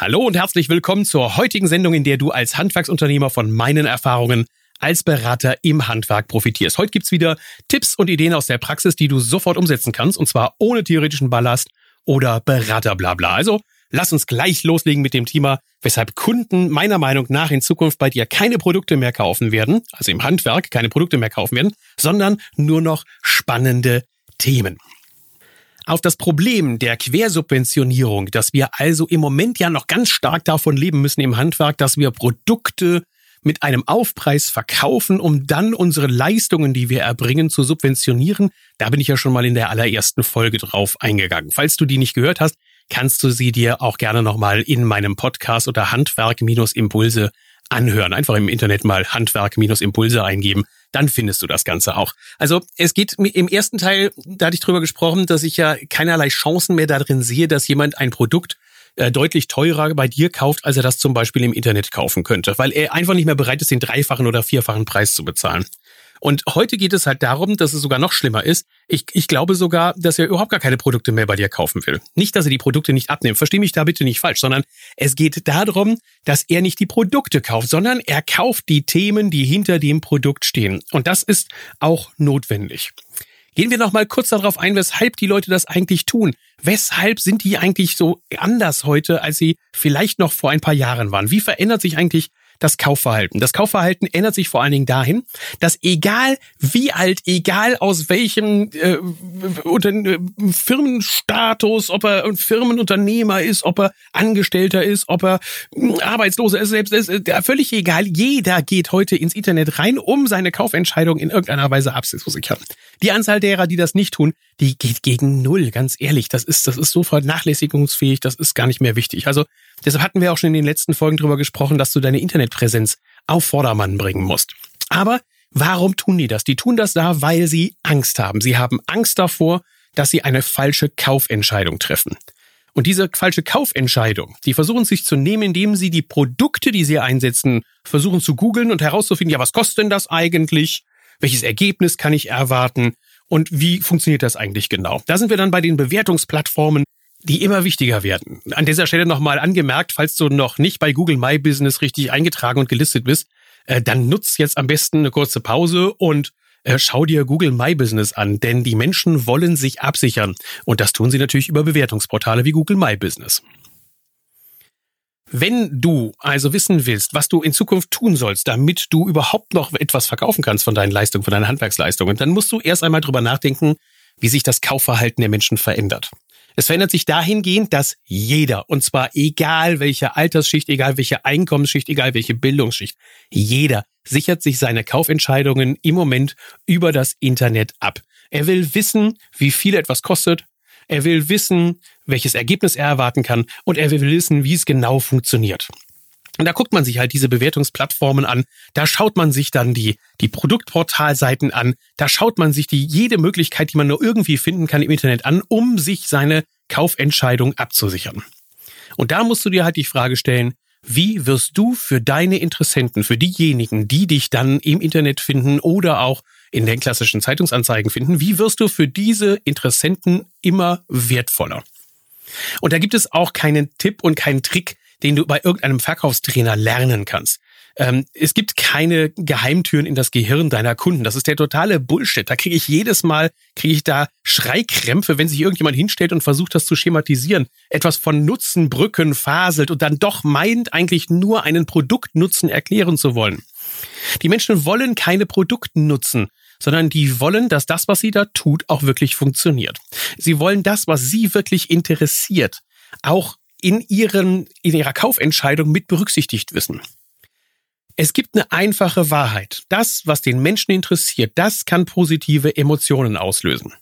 Hallo und herzlich willkommen zur heutigen Sendung, in der du als Handwerksunternehmer von meinen Erfahrungen als Berater im Handwerk profitierst. Heute gibt's wieder Tipps und Ideen aus der Praxis, die du sofort umsetzen kannst, und zwar ohne theoretischen Ballast oder Beraterblabla. Also lass uns gleich loslegen mit dem Thema, weshalb Kunden meiner Meinung nach in Zukunft bei dir keine Produkte mehr kaufen werden, also im Handwerk keine Produkte mehr kaufen werden, sondern nur noch spannende Themen auf das Problem der Quersubventionierung, dass wir also im Moment ja noch ganz stark davon leben müssen im Handwerk, dass wir Produkte mit einem Aufpreis verkaufen, um dann unsere Leistungen, die wir erbringen, zu subventionieren. Da bin ich ja schon mal in der allerersten Folge drauf eingegangen. Falls du die nicht gehört hast, kannst du sie dir auch gerne nochmal in meinem Podcast unter Handwerk-Impulse anhören. Einfach im Internet mal Handwerk-Impulse eingeben dann findest du das Ganze auch. Also es geht im ersten Teil, da hatte ich drüber gesprochen, dass ich ja keinerlei Chancen mehr darin sehe, dass jemand ein Produkt äh, deutlich teurer bei dir kauft, als er das zum Beispiel im Internet kaufen könnte, weil er einfach nicht mehr bereit ist, den dreifachen oder vierfachen Preis zu bezahlen. Und heute geht es halt darum, dass es sogar noch schlimmer ist. Ich, ich glaube sogar, dass er überhaupt gar keine Produkte mehr bei dir kaufen will. Nicht, dass er die Produkte nicht abnimmt. Versteh mich da bitte nicht falsch, sondern es geht darum, dass er nicht die Produkte kauft, sondern er kauft die Themen, die hinter dem Produkt stehen. Und das ist auch notwendig. Gehen wir noch mal kurz darauf ein, weshalb die Leute das eigentlich tun. Weshalb sind die eigentlich so anders heute, als sie vielleicht noch vor ein paar Jahren waren? Wie verändert sich eigentlich das Kaufverhalten. Das Kaufverhalten ändert sich vor allen Dingen dahin, dass egal wie alt, egal aus welchem äh, unter, äh, Firmenstatus, ob er Firmenunternehmer ist, ob er Angestellter ist, ob er äh, Arbeitsloser ist, selbst ist, äh, völlig egal. Jeder geht heute ins Internet rein, um seine Kaufentscheidung in irgendeiner Weise abzusichern. Die Anzahl derer, die das nicht tun, die geht gegen null, ganz ehrlich. Das ist, das ist so vernachlässigungsfähig, das ist gar nicht mehr wichtig. Also deshalb hatten wir auch schon in den letzten Folgen drüber gesprochen, dass du deine Internetpräsenz auf Vordermann bringen musst. Aber warum tun die das? Die tun das da, weil sie Angst haben. Sie haben Angst davor, dass sie eine falsche Kaufentscheidung treffen. Und diese falsche Kaufentscheidung, die versuchen sich zu nehmen, indem sie die Produkte, die sie einsetzen, versuchen zu googeln und herauszufinden, ja, was kostet denn das eigentlich? Welches Ergebnis kann ich erwarten? Und wie funktioniert das eigentlich genau? Da sind wir dann bei den Bewertungsplattformen, die immer wichtiger werden. An dieser Stelle nochmal angemerkt, falls du noch nicht bei Google My Business richtig eingetragen und gelistet bist, äh, dann nutz jetzt am besten eine kurze Pause und äh, schau dir Google My Business an, denn die Menschen wollen sich absichern. Und das tun sie natürlich über Bewertungsportale wie Google My Business. Wenn du also wissen willst, was du in Zukunft tun sollst, damit du überhaupt noch etwas verkaufen kannst von deinen Leistungen, von deinen Handwerksleistungen, dann musst du erst einmal drüber nachdenken, wie sich das Kaufverhalten der Menschen verändert. Es verändert sich dahingehend, dass jeder, und zwar egal welche Altersschicht, egal welche Einkommensschicht, egal welche Bildungsschicht, jeder sichert sich seine Kaufentscheidungen im Moment über das Internet ab. Er will wissen, wie viel etwas kostet, er will wissen, welches Ergebnis er erwarten kann und er will wissen, wie es genau funktioniert. Und da guckt man sich halt diese Bewertungsplattformen an, da schaut man sich dann die, die Produktportalseiten an, da schaut man sich die jede Möglichkeit, die man nur irgendwie finden kann im Internet an, um sich seine Kaufentscheidung abzusichern. Und da musst du dir halt die Frage stellen, wie wirst du für deine Interessenten, für diejenigen, die dich dann im Internet finden oder auch in den klassischen Zeitungsanzeigen finden, wie wirst du für diese Interessenten immer wertvoller? Und da gibt es auch keinen Tipp und keinen Trick, den du bei irgendeinem Verkaufstrainer lernen kannst. Ähm, es gibt keine Geheimtüren in das Gehirn deiner Kunden. Das ist der totale Bullshit. Da kriege ich jedes Mal, kriege ich da Schreikrämpfe, wenn sich irgendjemand hinstellt und versucht, das zu schematisieren. Etwas von Nutzen, Brücken, faselt und dann doch meint, eigentlich nur einen Produktnutzen erklären zu wollen. Die Menschen wollen keine Produktnutzen sondern die wollen, dass das, was sie da tut, auch wirklich funktioniert. Sie wollen das, was sie wirklich interessiert, auch in ihren, in ihrer Kaufentscheidung mit berücksichtigt wissen. Es gibt eine einfache Wahrheit. Das, was den Menschen interessiert, das kann positive Emotionen auslösen.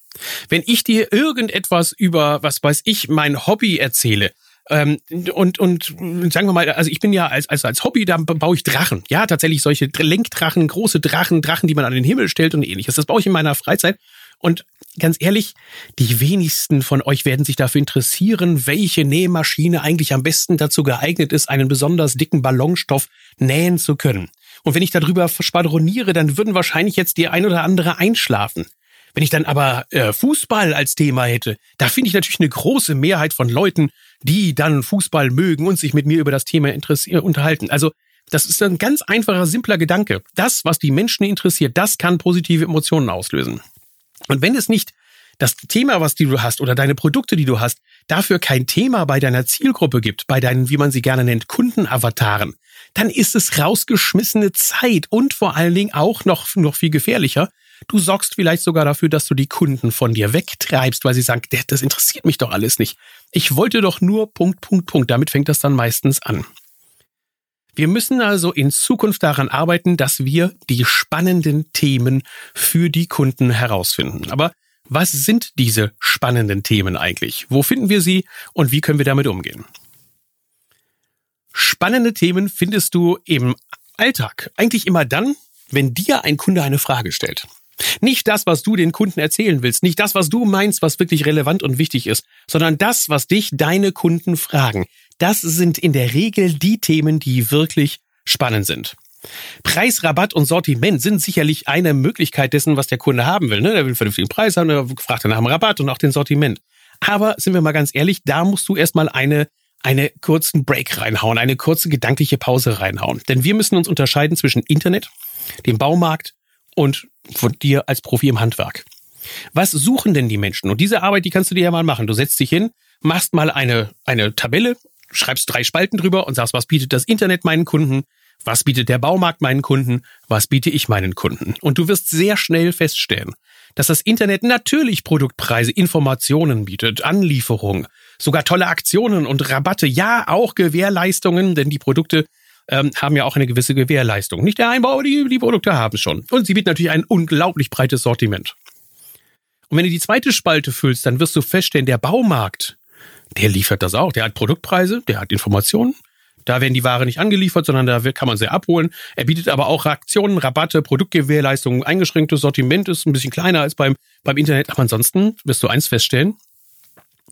Wenn ich dir irgendetwas über, was weiß ich, mein Hobby erzähle, ähm, und, und sagen wir mal, also ich bin ja als, als, als Hobby, da baue ich Drachen. Ja, tatsächlich solche Lenkdrachen, große Drachen, Drachen, die man an den Himmel stellt und ähnliches. Das baue ich in meiner Freizeit. Und ganz ehrlich, die wenigsten von euch werden sich dafür interessieren, welche Nähmaschine eigentlich am besten dazu geeignet ist, einen besonders dicken Ballonstoff nähen zu können. Und wenn ich darüber spadroniere, dann würden wahrscheinlich jetzt die ein oder andere einschlafen. Wenn ich dann aber äh, Fußball als Thema hätte, da finde ich natürlich eine große Mehrheit von Leuten, die dann Fußball mögen und sich mit mir über das Thema unterhalten. Also das ist ein ganz einfacher, simpler Gedanke. Das, was die Menschen interessiert, das kann positive Emotionen auslösen. Und wenn es nicht das Thema, was du hast oder deine Produkte, die du hast, dafür kein Thema bei deiner Zielgruppe gibt, bei deinen, wie man sie gerne nennt, Kundenavataren, dann ist es rausgeschmissene Zeit und vor allen Dingen auch noch, noch viel gefährlicher. Du sorgst vielleicht sogar dafür, dass du die Kunden von dir wegtreibst, weil sie sagen, das interessiert mich doch alles nicht. Ich wollte doch nur Punkt, Punkt, Punkt. Damit fängt das dann meistens an. Wir müssen also in Zukunft daran arbeiten, dass wir die spannenden Themen für die Kunden herausfinden. Aber was sind diese spannenden Themen eigentlich? Wo finden wir sie und wie können wir damit umgehen? Spannende Themen findest du im Alltag eigentlich immer dann, wenn dir ein Kunde eine Frage stellt. Nicht das, was du den Kunden erzählen willst, nicht das, was du meinst, was wirklich relevant und wichtig ist, sondern das, was dich deine Kunden fragen. Das sind in der Regel die Themen, die wirklich spannend sind. Preis, Rabatt und Sortiment sind sicherlich eine Möglichkeit dessen, was der Kunde haben will. Ne? Der will vernünftigen Preis haben, der fragt nach dem Rabatt und auch den Sortiment. Aber sind wir mal ganz ehrlich, da musst du erstmal eine eine kurzen Break reinhauen, eine kurze gedankliche Pause reinhauen. Denn wir müssen uns unterscheiden zwischen Internet, dem Baumarkt und von dir als Profi im Handwerk. Was suchen denn die Menschen? Und diese Arbeit, die kannst du dir ja mal machen. Du setzt dich hin, machst mal eine, eine Tabelle, schreibst drei Spalten drüber und sagst, was bietet das Internet meinen Kunden? Was bietet der Baumarkt meinen Kunden? Was biete ich meinen Kunden? Und du wirst sehr schnell feststellen, dass das Internet natürlich Produktpreise, Informationen bietet, Anlieferung, sogar tolle Aktionen und Rabatte, ja auch Gewährleistungen, denn die Produkte ähm, haben ja auch eine gewisse Gewährleistung. Nicht der Einbau, die, die Produkte haben schon. Und sie bieten natürlich ein unglaublich breites Sortiment. Und wenn du die zweite Spalte füllst, dann wirst du feststellen, der Baumarkt, der liefert das auch. Der hat Produktpreise, der hat Informationen. Da werden die Ware nicht angeliefert, sondern da kann man sie abholen. Er bietet aber auch Aktionen, Rabatte, Produktgewährleistungen, eingeschränktes Sortiment ist ein bisschen kleiner als beim, beim Internet. Aber ansonsten wirst du eins feststellen.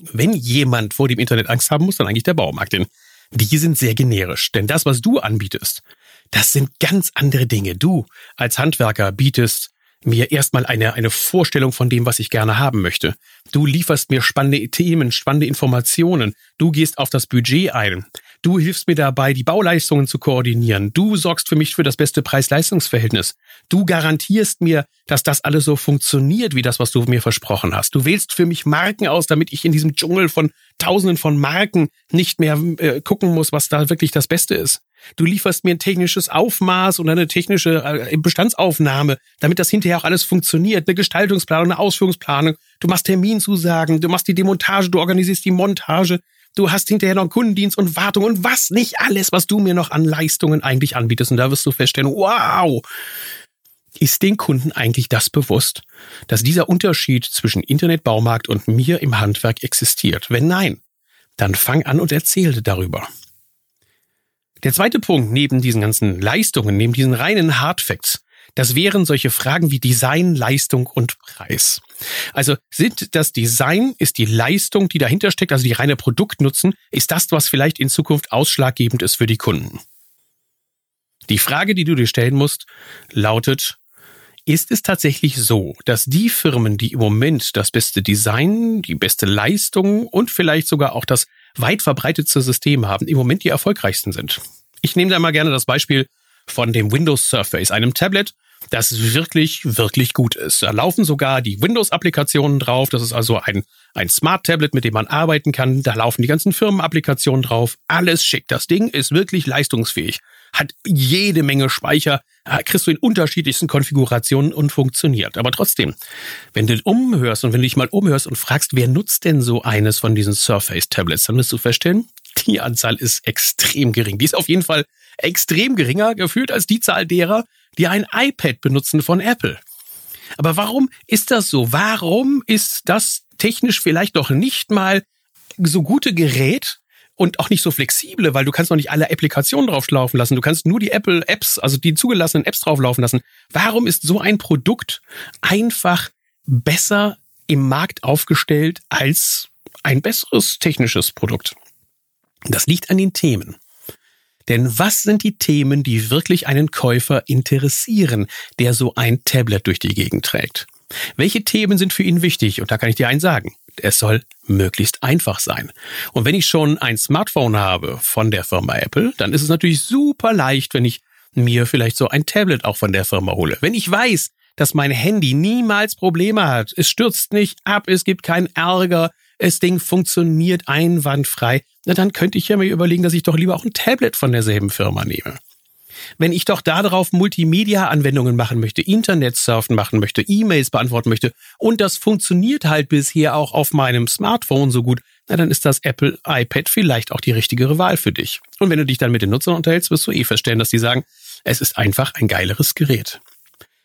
Wenn jemand vor dem Internet Angst haben muss, dann eigentlich der Baumarkt. Denn die sind sehr generisch. Denn das, was du anbietest, das sind ganz andere Dinge. Du als Handwerker bietest mir erstmal eine, eine Vorstellung von dem, was ich gerne haben möchte. Du lieferst mir spannende Themen, spannende Informationen. Du gehst auf das Budget ein. Du hilfst mir dabei, die Bauleistungen zu koordinieren. Du sorgst für mich für das beste Preis-Leistungs-Verhältnis. Du garantierst mir, dass das alles so funktioniert, wie das, was du mir versprochen hast. Du wählst für mich Marken aus, damit ich in diesem Dschungel von Tausenden von Marken nicht mehr äh, gucken muss, was da wirklich das Beste ist. Du lieferst mir ein technisches Aufmaß und eine technische äh, Bestandsaufnahme, damit das hinterher auch alles funktioniert. Eine Gestaltungsplanung, eine Ausführungsplanung. Du machst Terminzusagen, du machst die Demontage, du organisierst die Montage. Du hast hinterher noch Kundendienst und Wartung und was nicht alles, was du mir noch an Leistungen eigentlich anbietest. Und da wirst du feststellen, wow, ist den Kunden eigentlich das bewusst, dass dieser Unterschied zwischen Internetbaumarkt und mir im Handwerk existiert? Wenn nein, dann fang an und erzähle darüber. Der zweite Punkt neben diesen ganzen Leistungen, neben diesen reinen Hardfacts, das wären solche Fragen wie Design, Leistung und Preis. Also sind das Design, ist die Leistung, die dahinter steckt, also die reine Produktnutzen, ist das, was vielleicht in Zukunft ausschlaggebend ist für die Kunden? Die Frage, die du dir stellen musst, lautet, ist es tatsächlich so, dass die Firmen, die im Moment das beste Design, die beste Leistung und vielleicht sogar auch das weit verbreitetste System haben, im Moment die erfolgreichsten sind? Ich nehme da mal gerne das Beispiel von dem Windows Surface, einem Tablet, das wirklich, wirklich gut ist. Da laufen sogar die Windows-Applikationen drauf. Das ist also ein, ein Smart-Tablet, mit dem man arbeiten kann. Da laufen die ganzen Firmen-Applikationen drauf. Alles schick. Das Ding ist wirklich leistungsfähig. Hat jede Menge Speicher, äh, kriegst du in unterschiedlichsten Konfigurationen und funktioniert. Aber trotzdem, wenn du umhörst und wenn du dich mal umhörst und fragst, wer nutzt denn so eines von diesen Surface-Tablets, dann wirst du feststellen, die Anzahl ist extrem gering. Die ist auf jeden Fall extrem geringer gefühlt als die Zahl derer, die ein iPad benutzen von Apple. Aber warum ist das so? Warum ist das technisch vielleicht doch nicht mal so gute Gerät und auch nicht so flexible, weil du kannst noch nicht alle Applikationen drauflaufen lassen. Du kannst nur die Apple Apps, also die zugelassenen Apps drauflaufen lassen. Warum ist so ein Produkt einfach besser im Markt aufgestellt als ein besseres technisches Produkt? Das liegt an den Themen. Denn was sind die Themen, die wirklich einen Käufer interessieren, der so ein Tablet durch die Gegend trägt? Welche Themen sind für ihn wichtig? Und da kann ich dir eins sagen. es soll möglichst einfach sein. Und wenn ich schon ein Smartphone habe von der Firma Apple, dann ist es natürlich super leicht, wenn ich mir vielleicht so ein Tablet auch von der Firma hole. Wenn ich weiß, dass mein Handy niemals Probleme hat, es stürzt nicht ab, es gibt keinen Ärger, das Ding funktioniert einwandfrei, na dann könnte ich ja mir überlegen, dass ich doch lieber auch ein Tablet von derselben Firma nehme. Wenn ich doch darauf Multimedia-Anwendungen machen möchte, Internet-Surfen machen möchte, E-Mails beantworten möchte und das funktioniert halt bisher auch auf meinem Smartphone so gut, na dann ist das Apple iPad vielleicht auch die richtigere Wahl für dich. Und wenn du dich dann mit den Nutzern unterhältst, wirst du eh feststellen, dass die sagen, es ist einfach ein geileres Gerät.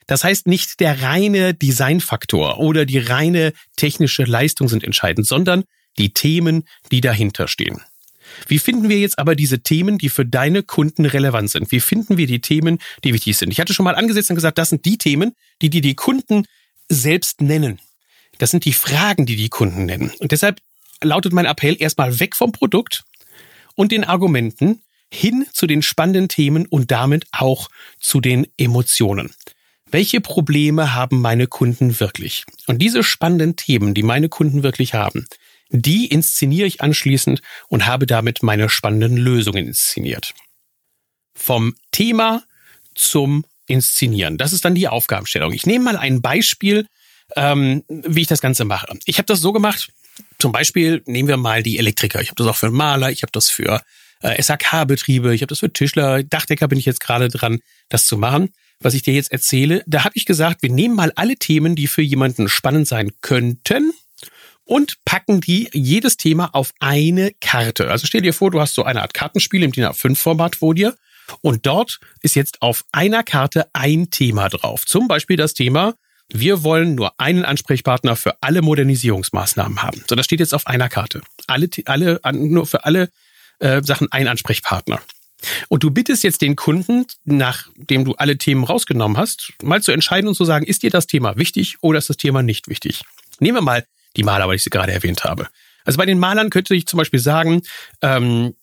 Das heißt, nicht der reine Designfaktor oder die reine technische Leistung sind entscheidend, sondern die Themen, die dahinter stehen. Wie finden wir jetzt aber diese Themen, die für deine Kunden relevant sind? Wie finden wir die Themen, die wichtig sind? Ich hatte schon mal angesetzt und gesagt, das sind die Themen, die die, die Kunden selbst nennen. Das sind die Fragen, die die Kunden nennen. Und deshalb lautet mein Appell erstmal weg vom Produkt und den Argumenten hin zu den spannenden Themen und damit auch zu den Emotionen. Welche Probleme haben meine Kunden wirklich? Und diese spannenden Themen, die meine Kunden wirklich haben, die inszeniere ich anschließend und habe damit meine spannenden Lösungen inszeniert. Vom Thema zum Inszenieren. Das ist dann die Aufgabenstellung. Ich nehme mal ein Beispiel, ähm, wie ich das Ganze mache. Ich habe das so gemacht, zum Beispiel nehmen wir mal die Elektriker. Ich habe das auch für Maler, ich habe das für äh, SAK-Betriebe, ich habe das für Tischler, Dachdecker bin ich jetzt gerade dran, das zu machen. Was ich dir jetzt erzähle, da habe ich gesagt, wir nehmen mal alle Themen, die für jemanden spannend sein könnten und packen die jedes Thema auf eine Karte. Also stell dir vor, du hast so eine Art Kartenspiel im DIN A5-Format vor dir und dort ist jetzt auf einer Karte ein Thema drauf. Zum Beispiel das Thema, wir wollen nur einen Ansprechpartner für alle Modernisierungsmaßnahmen haben. So, das steht jetzt auf einer Karte. Alle, alle, nur für alle äh, Sachen ein Ansprechpartner. Und du bittest jetzt den Kunden, nachdem du alle Themen rausgenommen hast, mal zu entscheiden und zu sagen, ist dir das Thema wichtig oder ist das Thema nicht wichtig? Nehmen wir mal die Maler, weil ich sie gerade erwähnt habe. Also bei den Malern könnte ich zum Beispiel sagen, ähm,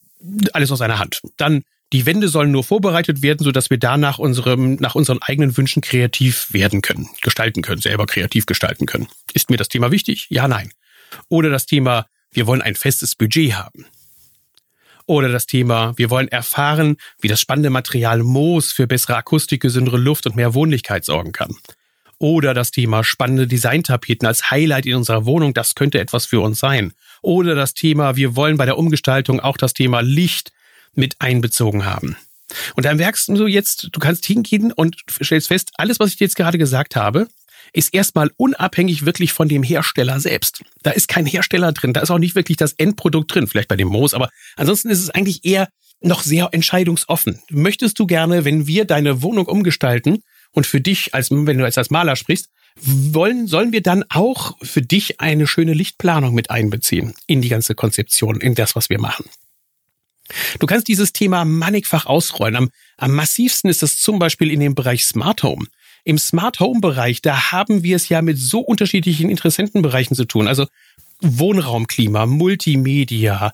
alles aus einer Hand. Dann die Wände sollen nur vorbereitet werden, sodass wir danach unserem, nach unseren eigenen Wünschen kreativ werden können, gestalten können, selber kreativ gestalten können. Ist mir das Thema wichtig? Ja, nein. Oder das Thema, wir wollen ein festes Budget haben. Oder das Thema, wir wollen erfahren, wie das spannende Material Moos für bessere Akustik, gesündere Luft und mehr Wohnlichkeit sorgen kann. Oder das Thema spannende Designtapeten als Highlight in unserer Wohnung, das könnte etwas für uns sein. Oder das Thema, wir wollen bei der Umgestaltung auch das Thema Licht mit einbezogen haben. Und dann merkst du jetzt, du kannst hingehen und stellst fest, alles, was ich dir jetzt gerade gesagt habe, ist erstmal unabhängig wirklich von dem Hersteller selbst. Da ist kein Hersteller drin, da ist auch nicht wirklich das Endprodukt drin, vielleicht bei dem Moos, aber ansonsten ist es eigentlich eher noch sehr entscheidungsoffen. Möchtest du gerne, wenn wir deine Wohnung umgestalten, und für dich, als wenn du jetzt als Maler sprichst, wollen, sollen wir dann auch für dich eine schöne Lichtplanung mit einbeziehen in die ganze Konzeption, in das, was wir machen. Du kannst dieses Thema mannigfach ausrollen. Am, am massivsten ist es zum Beispiel in dem Bereich Smart Home. Im Smart Home Bereich, da haben wir es ja mit so unterschiedlichen Interessentenbereichen zu tun. Also Wohnraumklima, Multimedia,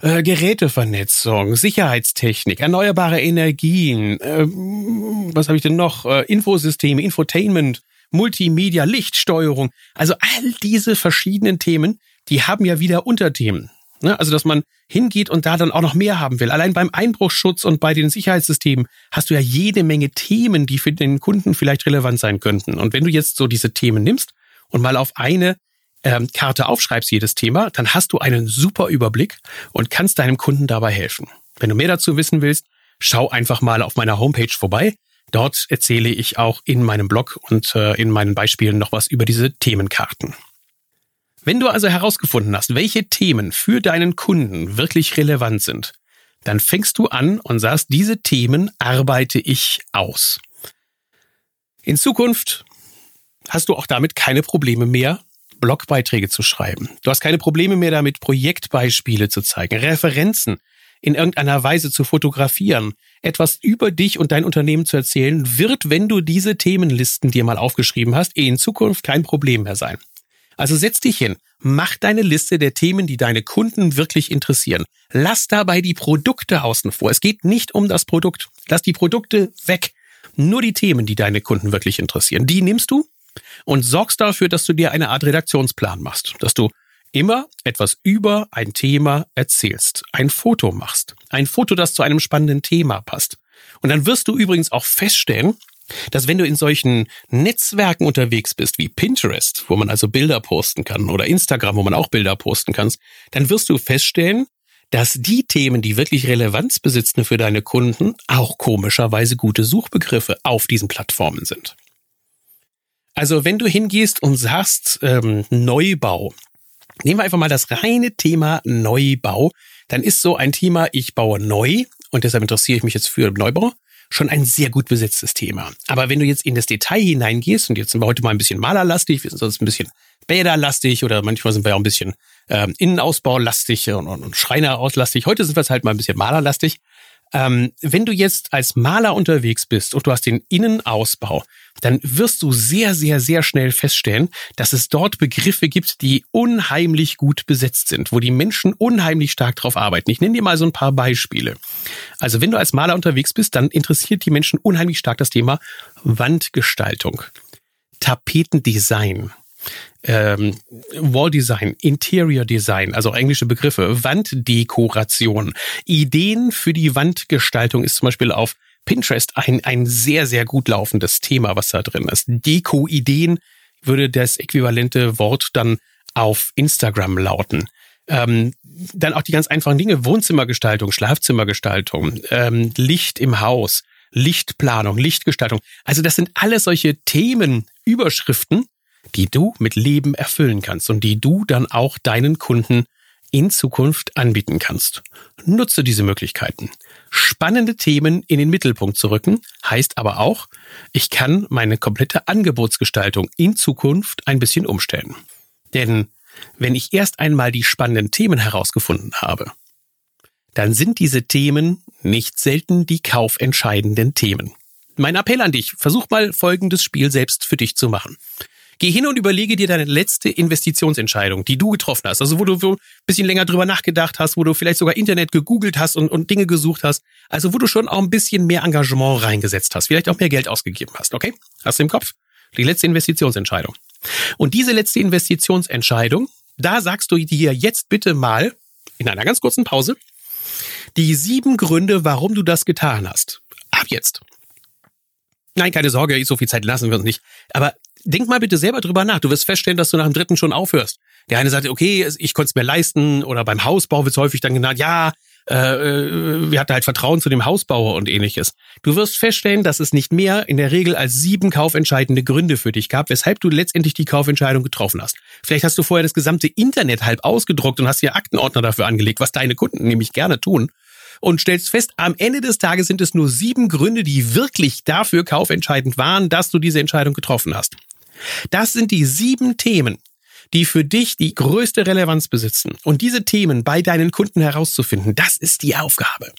äh, Gerätevernetzung, Sicherheitstechnik, erneuerbare Energien, äh, was habe ich denn noch? Äh, Infosysteme, Infotainment, Multimedia, Lichtsteuerung. Also all diese verschiedenen Themen, die haben ja wieder Unterthemen. Ne? Also, dass man hingeht und da dann auch noch mehr haben will. Allein beim Einbruchsschutz und bei den Sicherheitssystemen hast du ja jede Menge Themen, die für den Kunden vielleicht relevant sein könnten. Und wenn du jetzt so diese Themen nimmst und mal auf eine ähm, Karte aufschreibst, jedes Thema, dann hast du einen super Überblick und kannst deinem Kunden dabei helfen. Wenn du mehr dazu wissen willst, schau einfach mal auf meiner Homepage vorbei. Dort erzähle ich auch in meinem Blog und äh, in meinen Beispielen noch was über diese Themenkarten. Wenn du also herausgefunden hast, welche Themen für deinen Kunden wirklich relevant sind, dann fängst du an und sagst, diese Themen arbeite ich aus. In Zukunft hast du auch damit keine Probleme mehr, Blogbeiträge zu schreiben. Du hast keine Probleme mehr damit, Projektbeispiele zu zeigen, Referenzen in irgendeiner Weise zu fotografieren, etwas über dich und dein Unternehmen zu erzählen, wird, wenn du diese Themenlisten dir mal aufgeschrieben hast, in Zukunft kein Problem mehr sein. Also setz dich hin, mach deine Liste der Themen, die deine Kunden wirklich interessieren. Lass dabei die Produkte außen vor. Es geht nicht um das Produkt. Lass die Produkte weg. Nur die Themen, die deine Kunden wirklich interessieren. Die nimmst du und sorgst dafür, dass du dir eine Art Redaktionsplan machst, dass du immer etwas über ein Thema erzählst, ein Foto machst, ein Foto, das zu einem spannenden Thema passt. Und dann wirst du übrigens auch feststellen, dass wenn du in solchen Netzwerken unterwegs bist wie Pinterest, wo man also Bilder posten kann, oder Instagram, wo man auch Bilder posten kann, dann wirst du feststellen, dass die Themen, die wirklich Relevanz besitzen für deine Kunden, auch komischerweise gute Suchbegriffe auf diesen Plattformen sind. Also wenn du hingehst und sagst ähm, Neubau, nehmen wir einfach mal das reine Thema Neubau, dann ist so ein Thema, ich baue neu und deshalb interessiere ich mich jetzt für Neubau, schon ein sehr gut besetztes Thema. Aber wenn du jetzt in das Detail hineingehst, und jetzt sind wir heute mal ein bisschen malerlastig, wir sind sonst ein bisschen bäderlastig oder manchmal sind wir auch ein bisschen ähm, Innenausbaulastig und, und, und Schreinerauslastig. Heute sind wir es halt mal ein bisschen malerlastig. Ähm, wenn du jetzt als Maler unterwegs bist und du hast den Innenausbau, dann wirst du sehr, sehr, sehr schnell feststellen, dass es dort Begriffe gibt, die unheimlich gut besetzt sind, wo die Menschen unheimlich stark drauf arbeiten. Ich nenne dir mal so ein paar Beispiele. Also wenn du als Maler unterwegs bist, dann interessiert die Menschen unheimlich stark das Thema Wandgestaltung, Tapetendesign, ähm, Wall Design, Interior Design, also englische Begriffe, Wanddekoration, Ideen für die Wandgestaltung ist zum Beispiel auf Pinterest ein, ein sehr, sehr gut laufendes Thema, was da drin ist. Deko-Ideen würde das äquivalente Wort dann auf Instagram lauten. Ähm, dann auch die ganz einfachen Dinge, Wohnzimmergestaltung, Schlafzimmergestaltung, ähm, Licht im Haus, Lichtplanung, Lichtgestaltung. Also das sind alles solche Themenüberschriften, die du mit Leben erfüllen kannst und die du dann auch deinen Kunden in Zukunft anbieten kannst. Nutze diese Möglichkeiten. Spannende Themen in den Mittelpunkt zu rücken, heißt aber auch, ich kann meine komplette Angebotsgestaltung in Zukunft ein bisschen umstellen. Denn wenn ich erst einmal die spannenden Themen herausgefunden habe, dann sind diese Themen nicht selten die kaufentscheidenden Themen. Mein Appell an dich, versuch mal folgendes Spiel selbst für dich zu machen. Geh hin und überlege dir deine letzte Investitionsentscheidung, die du getroffen hast. Also wo du ein bisschen länger drüber nachgedacht hast, wo du vielleicht sogar Internet gegoogelt hast und, und Dinge gesucht hast. Also wo du schon auch ein bisschen mehr Engagement reingesetzt hast, vielleicht auch mehr Geld ausgegeben hast, okay? Hast du im Kopf? Die letzte Investitionsentscheidung. Und diese letzte Investitionsentscheidung, da sagst du dir jetzt bitte mal in einer ganz kurzen Pause die sieben Gründe, warum du das getan hast. Ab jetzt. Nein, keine Sorge, so viel Zeit lassen wir uns nicht. Aber denk mal bitte selber drüber nach. Du wirst feststellen, dass du nach dem dritten schon aufhörst. Der eine sagt, okay, ich konnte es mir leisten oder beim Hausbau wird häufig dann genannt, ja, äh, äh, wir hatten halt Vertrauen zu dem Hausbauer und ähnliches. Du wirst feststellen, dass es nicht mehr in der Regel als sieben kaufentscheidende Gründe für dich gab, weshalb du letztendlich die Kaufentscheidung getroffen hast. Vielleicht hast du vorher das gesamte Internet halb ausgedruckt und hast dir Aktenordner dafür angelegt, was deine Kunden nämlich gerne tun und stellst fest, am Ende des Tages sind es nur sieben Gründe, die wirklich dafür kaufentscheidend waren, dass du diese Entscheidung getroffen hast. Das sind die sieben Themen, die für dich die größte Relevanz besitzen. Und diese Themen bei deinen Kunden herauszufinden, das ist die Aufgabe.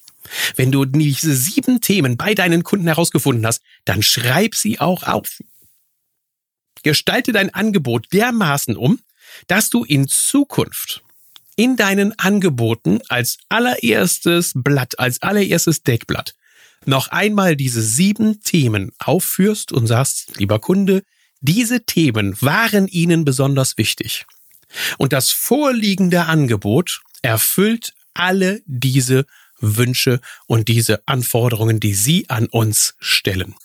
Wenn du diese sieben Themen bei deinen Kunden herausgefunden hast, dann schreib sie auch auf. Gestalte dein Angebot dermaßen um, dass du in Zukunft in deinen Angeboten als allererstes Blatt, als allererstes Deckblatt noch einmal diese sieben Themen aufführst und sagst, lieber Kunde, diese Themen waren Ihnen besonders wichtig. Und das vorliegende Angebot erfüllt alle diese Wünsche und diese Anforderungen, die Sie an uns stellen.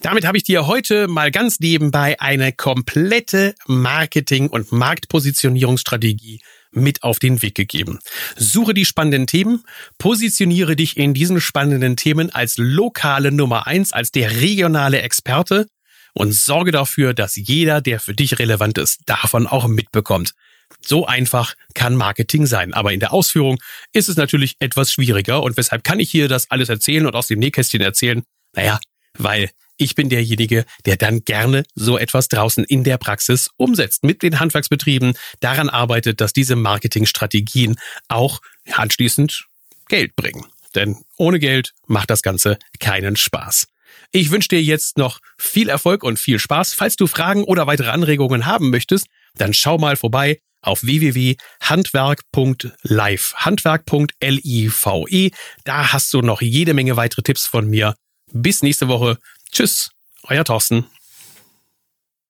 Damit habe ich dir heute mal ganz nebenbei eine komplette Marketing- und Marktpositionierungsstrategie mit auf den Weg gegeben. Suche die spannenden Themen, positioniere dich in diesen spannenden Themen als lokale Nummer eins, als der regionale Experte und sorge dafür, dass jeder, der für dich relevant ist, davon auch mitbekommt. So einfach kann Marketing sein. Aber in der Ausführung ist es natürlich etwas schwieriger. Und weshalb kann ich hier das alles erzählen und aus dem Nähkästchen erzählen? Naja, weil ich bin derjenige, der dann gerne so etwas draußen in der Praxis umsetzt, mit den Handwerksbetrieben daran arbeitet, dass diese Marketingstrategien auch anschließend Geld bringen. Denn ohne Geld macht das Ganze keinen Spaß. Ich wünsche dir jetzt noch viel Erfolg und viel Spaß. Falls du Fragen oder weitere Anregungen haben möchtest, dann schau mal vorbei auf www.handwerk.live, handwerk.live. Da hast du noch jede Menge weitere Tipps von mir. Bis nächste Woche. Tschüss, euer Thorsten.